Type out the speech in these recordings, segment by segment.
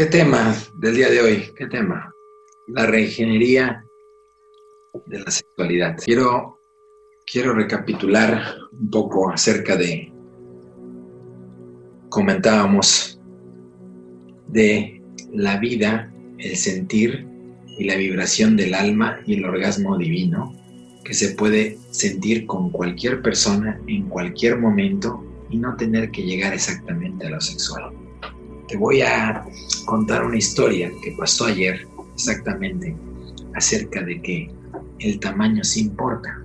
¿Qué tema del día de hoy? ¿Qué tema? La reingeniería de la sexualidad. Quiero, quiero recapitular un poco acerca de, comentábamos, de la vida, el sentir y la vibración del alma y el orgasmo divino que se puede sentir con cualquier persona en cualquier momento y no tener que llegar exactamente a lo sexual. Te voy a contar una historia que pasó ayer exactamente acerca de que el tamaño sí importa.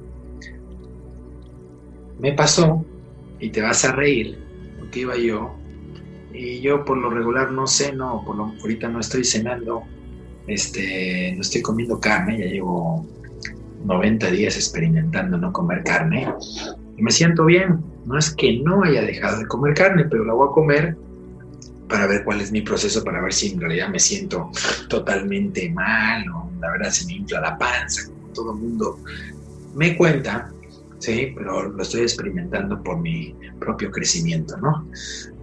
Me pasó, y te vas a reír, porque iba yo, y yo por lo regular no ceno, por lo, ahorita no estoy cenando, este, no estoy comiendo carne, ya llevo 90 días experimentando no comer carne, y me siento bien. No es que no haya dejado de comer carne, pero la voy a comer para ver cuál es mi proceso, para ver si en realidad me siento totalmente mal o la verdad se me infla la panza, como todo el mundo me cuenta, sí, pero lo estoy experimentando por mi propio crecimiento, ¿no?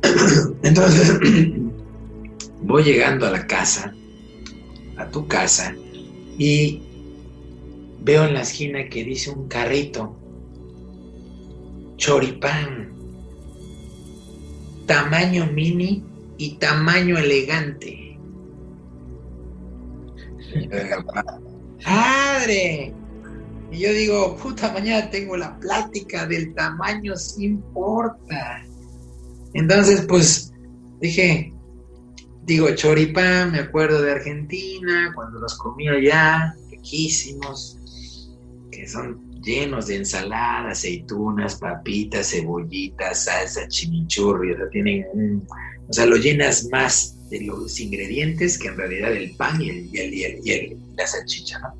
Entonces, voy llegando a la casa, a tu casa, y veo en la esquina que dice un carrito, choripán, tamaño mini y tamaño elegante. ¡Padre! Y yo digo, puta, mañana tengo la plática del tamaño, sí importa. Entonces, pues, dije, digo, choripán, me acuerdo de Argentina, cuando los comí allá, riquísimos, que son llenos de ensalada, aceitunas, papitas, cebollitas, salsa, chimichurri, o sea, tienen un, o sea, lo llenas más de los ingredientes que en realidad el pan y, el, y, el, y, la salchicha, ¿no?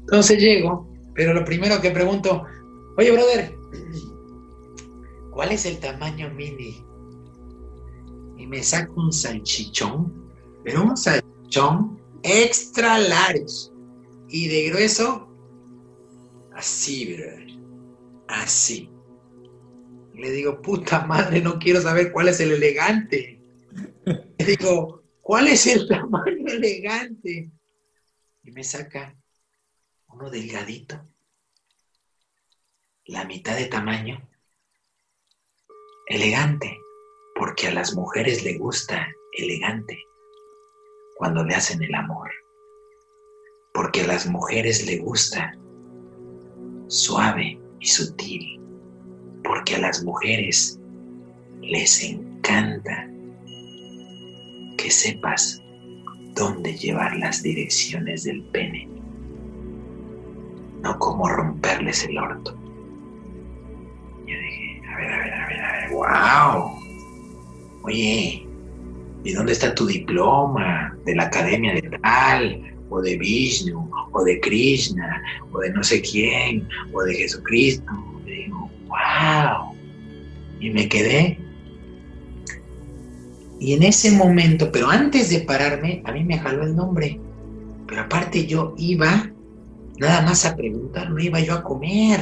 Entonces llego, pero lo primero que pregunto, oye, brother, ¿cuál es el tamaño mini? Y me saco un salchichón, pero un salchichón extra large y de grueso Así, brother. Así. Le digo, puta madre, no quiero saber cuál es el elegante. Le digo, ¿cuál es el tamaño elegante? Y me saca uno delgadito, la mitad de tamaño, elegante, porque a las mujeres le gusta elegante cuando le hacen el amor, porque a las mujeres le gusta suave y sutil, porque a las mujeres les encanta que sepas dónde llevar las direcciones del pene, no cómo romperles el orto. Yo dije, a ver, a ver, a ver, a ver, wow. Oye, ¿y dónde está tu diploma de la academia de tal? o de Vishnu, o de Krishna, o de no sé quién, o de Jesucristo. Y digo, wow. Y me quedé. Y en ese momento, pero antes de pararme, a mí me jaló el nombre. Pero aparte yo iba nada más a preguntar, no iba yo a comer.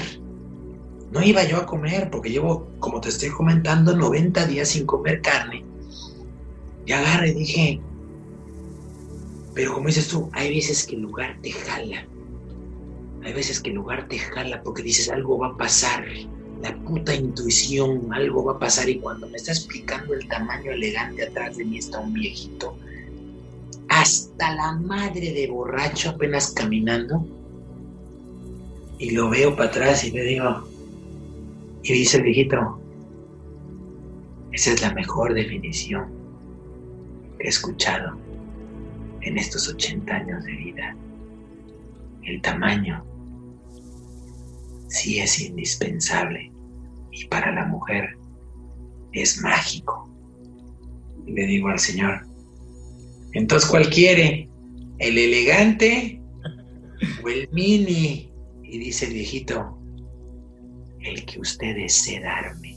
No iba yo a comer porque llevo, como te estoy comentando, 90 días sin comer carne. Y agarré y dije, pero como dices tú, hay veces que el lugar te jala. Hay veces que el lugar te jala porque dices algo va a pasar. La puta intuición, algo va a pasar. Y cuando me está explicando el tamaño elegante atrás de mí está un viejito. Hasta la madre de borracho apenas caminando. Y lo veo para atrás y le digo, y dice el viejito, esa es la mejor definición que he escuchado en estos 80 años de vida. El tamaño sí es indispensable y para la mujer es mágico. Le digo al Señor, entonces ¿cuál quiere? ¿El elegante o el mini? Y dice el viejito, el que usted desee darme.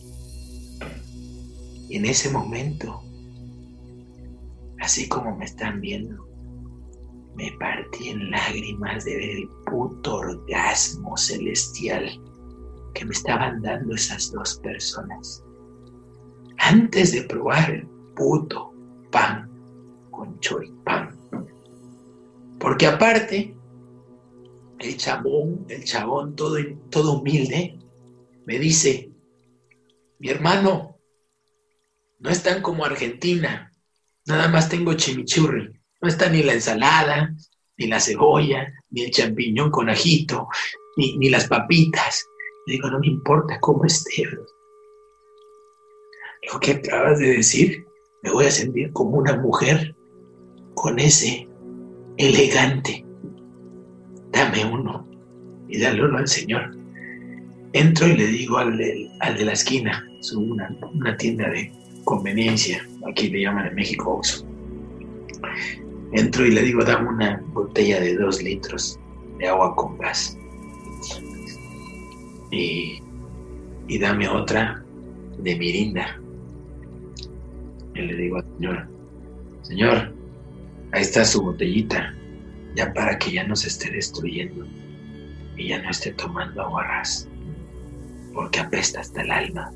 En ese momento, así como me están viendo, me partí en lágrimas de ver el puto orgasmo celestial que me estaban dando esas dos personas. Antes de probar el puto pan con choripán. Porque aparte, el chabón, el chabón todo, todo humilde, me dice, mi hermano, no están como Argentina, nada más tengo chimichurri, no está ni la ensalada, ni la cebolla, ni el champiñón con ajito, ni, ni las papitas. Le digo, no me importa cómo esté. Lo que acabas de decir, me voy a sentir como una mujer con ese elegante. Dame uno y dale uno al Señor. Entro y le digo al de, al de la esquina, es una, una, tienda de conveniencia, aquí le llaman en México Oxxo. Entro y le digo, dame una botella de dos litros de agua con gas. Y, dame otra de mirinda. Y le digo al señor, señor, ahí está su botellita, ya para que ya no se esté destruyendo y ya no esté tomando aguarrás, porque apesta hasta el alma.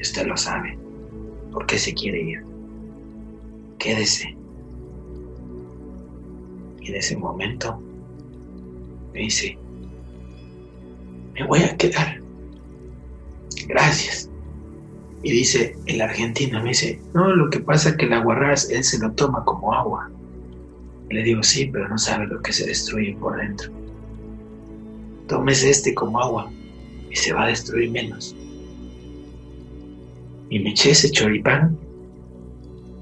Usted lo sabe. ¿Por qué se quiere ir? Quédese. En ese momento me dice, me voy a quedar. Gracias. Y dice el argentino, me dice, no, lo que pasa es que el aguarrás él se lo toma como agua. Le digo, sí, pero no sabe lo que se destruye por dentro. Tómese este como agua y se va a destruir menos. Y me eché ese choripán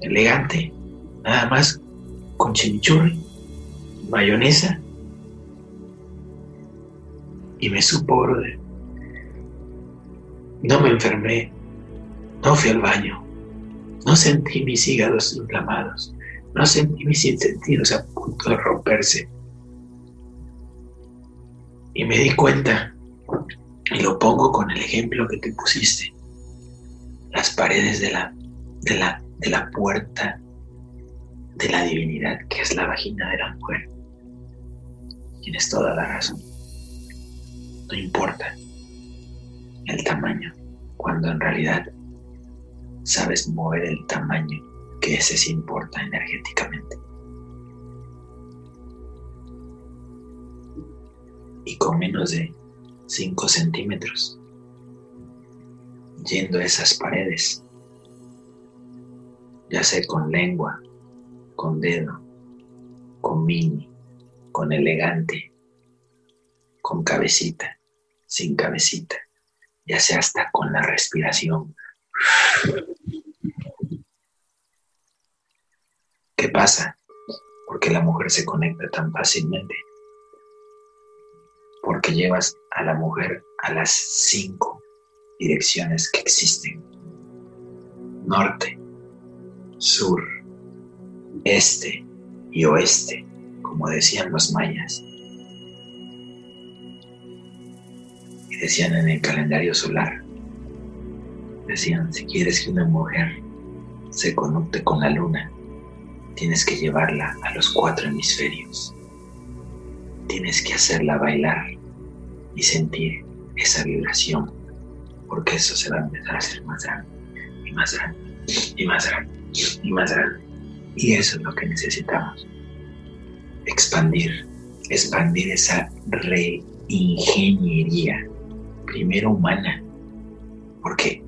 elegante, nada más con chimichurri, mayonesa y me supo, brother. No me enfermé, no fui al baño, no sentí mis hígados inflamados, no sentí mis sentidos a punto de romperse. Y me di cuenta, y lo pongo con el ejemplo que te pusiste, las paredes de la, de la, de la puerta de la divinidad que es la vagina de la mujer. Tienes toda la razón. No importa el tamaño, cuando en realidad sabes mover el tamaño que ese sí importa energéticamente. Y con menos de 5 centímetros, yendo a esas paredes, ya sea con lengua, con dedo, con mini, con elegante, con cabecita, sin cabecita, ya sea hasta con la respiración. ¿Qué pasa? Porque la mujer se conecta tan fácilmente. Porque llevas a la mujer a las cinco direcciones que existen. Norte, sur, este y oeste, como decían los mayas. Y decían en el calendario solar, decían, si quieres que una mujer se conecte con la luna, tienes que llevarla a los cuatro hemisferios. Tienes que hacerla bailar y sentir esa vibración, porque eso se va a empezar a hacer más grande y más grande y más grande y más grande. Y eso es lo que necesitamos. Expandir, expandir esa reingeniería, primero humana, porque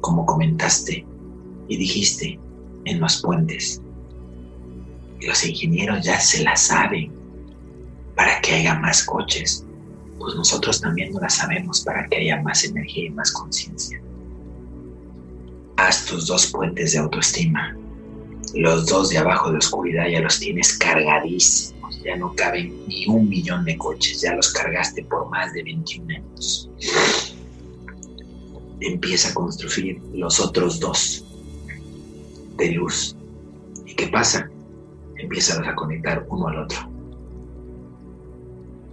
como comentaste y dijiste en los puentes, los ingenieros ya se la saben para que haya más coches, pues nosotros también no la sabemos para que haya más energía y más conciencia. Haz tus dos puentes de autoestima. Los dos de abajo de oscuridad ya los tienes cargadísimos. Ya no caben ni un millón de coches. Ya los cargaste por más de 21 años. Empieza a construir los otros dos de luz. ¿Y qué pasa? empiezas a conectar uno al otro.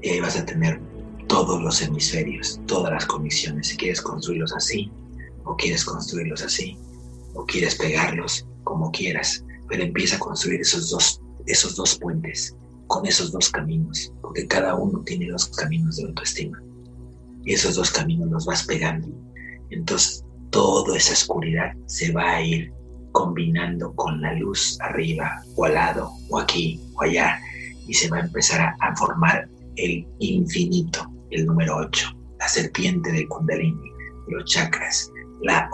Y ahí vas a tener todos los hemisferios, todas las conexiones. Si quieres construirlos así, o quieres construirlos así, o quieres pegarlos como quieras, pero empieza a construir esos dos, esos dos puentes con esos dos caminos, porque cada uno tiene dos caminos de autoestima. Y esos dos caminos los vas pegando. Entonces, toda esa oscuridad se va a ir combinando con la luz arriba o al lado o aquí o allá y se va a empezar a, formar el infinito, el número 8, la serpiente del kundalini, los chakras, la,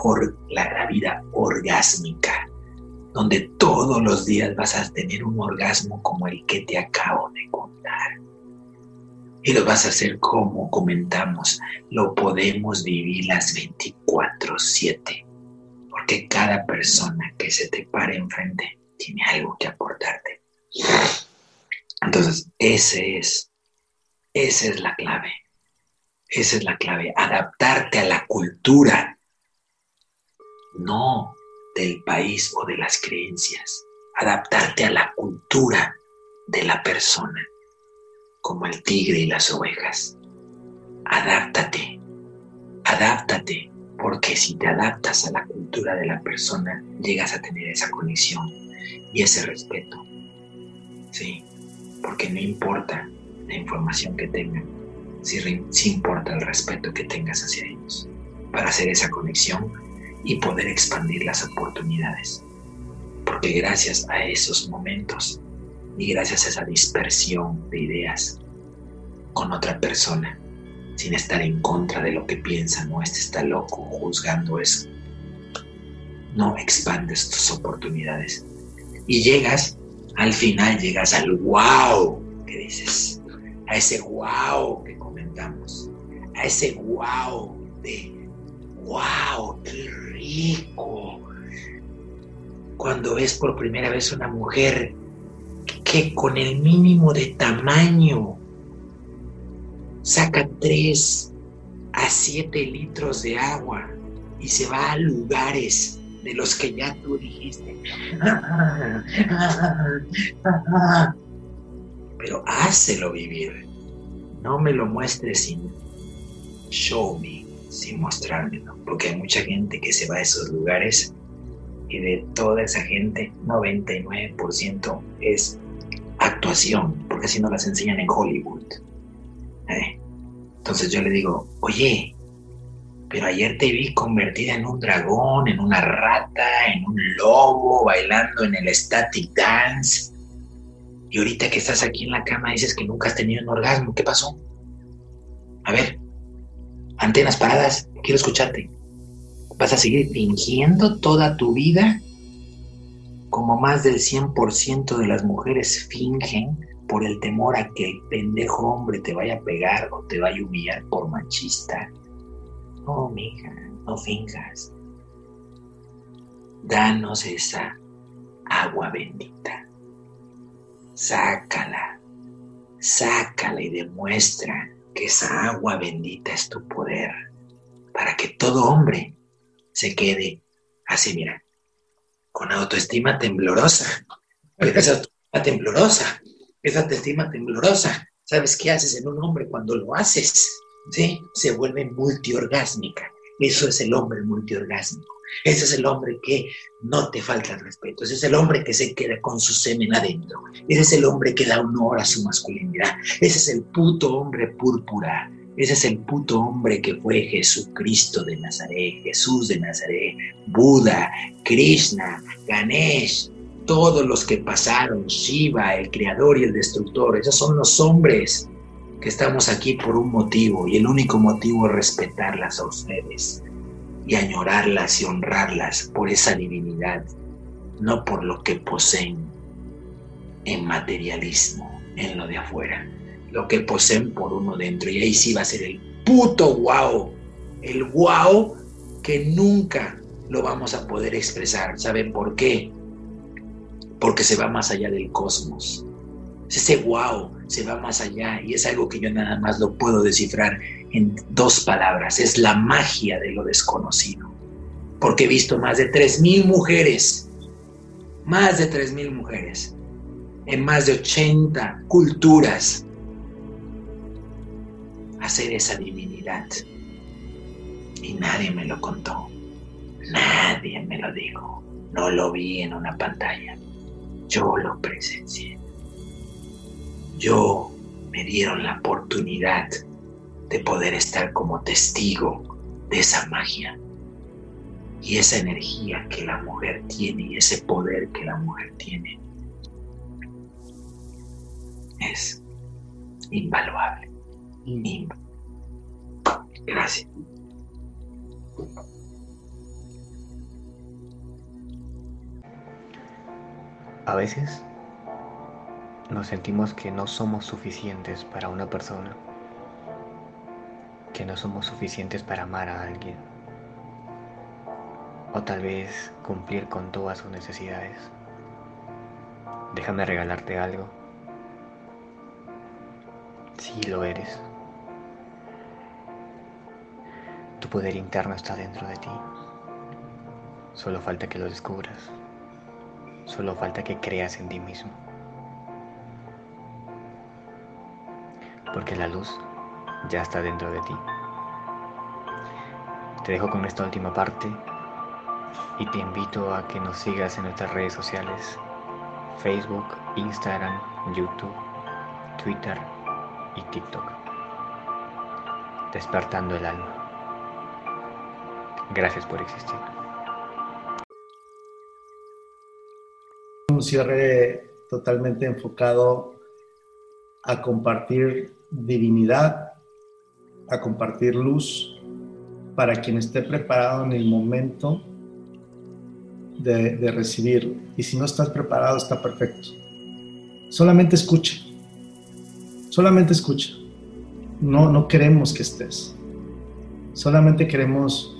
la vida orgásmica, donde todos los días vas a tener un orgasmo como el que te acabo de contar. Y lo vas a hacer como comentamos, lo podemos vivir las 24/7 porque cada persona que se te pare enfrente tiene algo que aportarte. Entonces, ese es, esa es la clave. Esa es la clave, adaptarte a la cultura, no del país o de las creencias, adaptarte a la cultura de la persona, como el tigre y las ovejas. Adáptate, adáptate porque si te adaptas a la cultura de la persona, llegas a tener esa conexión y ese respeto. Sí, porque no importa la información que tengan, si, importa el respeto que tengas hacia ellos, para hacer esa conexión y poder expandir las oportunidades. Porque gracias a esos momentos y gracias a esa dispersión de ideas con otra persona, sin estar en contra de lo que piensa, no, este está loco, juzgando eso. No expandes tus oportunidades. Y llegas, al final llegas al wow que dices, a ese wow que comentamos, a ese wow de wow, qué Cuando ves por primera vez una mujer que con el mínimo de tamaño saca 3 a 7 litros de agua y se va a lugares de los que ya tú dijiste. Pero hácelo vivir. No me lo muestres sin show me, sin mostrármelo. Porque hay mucha gente que se va a esos lugares y de toda esa gente, 99% es actuación, porque si no las enseñan en Hollywood. ¿Eh? Entonces yo le digo, oye, pero ayer te vi convertida en un dragón, en una rata, en un lobo, bailando en el static dance. Y ahorita que estás aquí en la cama dices que nunca has tenido un orgasmo. ¿Qué pasó? A ver, antenas paradas, quiero escucharte. ¿Vas a seguir fingiendo toda tu vida? Como más del 100% de las mujeres fingen por el temor a que el pendejo hombre te vaya a pegar o te vaya a humillar por machista. No, mija, no finjas. Danos esa agua bendita. Sácala, sácala y demuestra que esa agua bendita es tu poder para que todo hombre se quede así, mira, con autoestima temblorosa. Esa autoestima temblorosa esa autoestima temblorosa. ¿Sabes qué haces en un hombre cuando lo haces? ¿Sí? Se vuelve multiorgásmica. Eso es el hombre multiorgásmico. Ese es el hombre que no te falta el respeto. Ese es el hombre que se queda con su semen adentro. Ese es el hombre que da honor a su masculinidad. Ese es el puto hombre púrpura. Ese es el puto hombre que fue Jesucristo de Nazaret, Jesús de Nazaret, Buda, Krishna, Ganesh, todos los que pasaron, Shiva, el creador y el destructor, esos son los hombres que estamos aquí por un motivo y el único motivo es respetarlas a ustedes y añorarlas y honrarlas por esa divinidad, no por lo que poseen en materialismo, en lo de afuera, lo que poseen por uno dentro y ahí sí va a ser el puto wow, el wow que nunca lo vamos a poder expresar. ¿Saben por qué? porque se va más allá del cosmos. Ese wow se va más allá y es algo que yo nada más lo puedo descifrar en dos palabras. Es la magia de lo desconocido. Porque he visto más de 3.000 mujeres, más de 3.000 mujeres, en más de 80 culturas, hacer esa divinidad. Y nadie me lo contó. Nadie me lo dijo. No lo vi en una pantalla. Yo lo presencié. Yo me dieron la oportunidad de poder estar como testigo de esa magia. y esa energía que la mujer tiene y ese poder que la mujer tiene es invaluable. Gracias. A veces nos sentimos que no somos suficientes para una persona, que no somos suficientes para amar a alguien, o tal vez cumplir con todas sus necesidades. Déjame regalarte algo. Si lo eres. Tu poder interno está dentro de ti. Solo falta que lo descubras. Solo falta que creas en ti mismo. Porque la luz ya está dentro de ti. Te dejo con esta última parte y te invito a que nos sigas en nuestras redes sociales, Facebook, Instagram, YouTube, Twitter y TikTok. Despertando el alma. Gracias por existir. Un cierre totalmente enfocado a compartir divinidad, a compartir luz para quien esté preparado en el momento de, recibirlo. Y si no estás preparado, está perfecto. Solamente escucha. Solamente escucha. No, no queremos que estés. Solamente queremos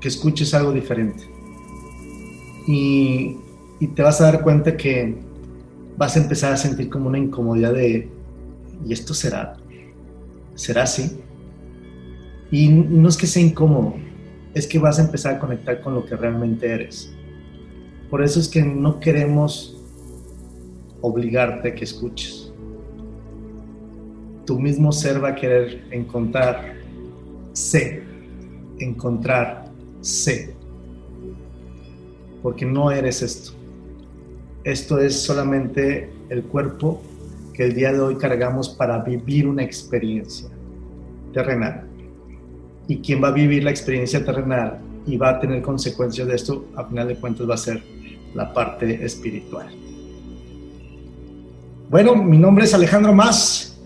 que escuches algo diferente. Y, y te vas a dar cuenta que vas a empezar a sentir como una incomodidad de, ¿y esto será? ¿Será así? Y no es que sea incómodo, es que vas a empezar a conectar con lo que realmente eres. Por eso es que no queremos obligarte a que escuches. Tu mismo ser va a querer encontrar, sé, encontrar, sé. Porque no eres esto. Esto es solamente el cuerpo que el día de hoy cargamos para vivir una experiencia terrenal y quien va a vivir la experiencia terrenal y va a tener consecuencias de esto, a final de cuentas va a ser la parte espiritual. Bueno, mi nombre es Alejandro Más.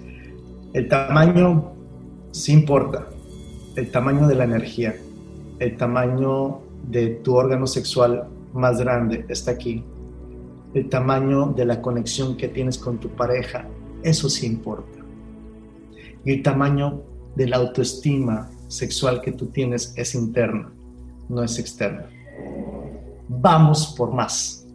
El tamaño sí importa. El tamaño de la energía, el tamaño de tu órgano sexual más grande está aquí el tamaño de la conexión que tienes con tu pareja, eso sí importa. Y el tamaño de la autoestima sexual que tú tienes es interna, no es externa. Vamos por más.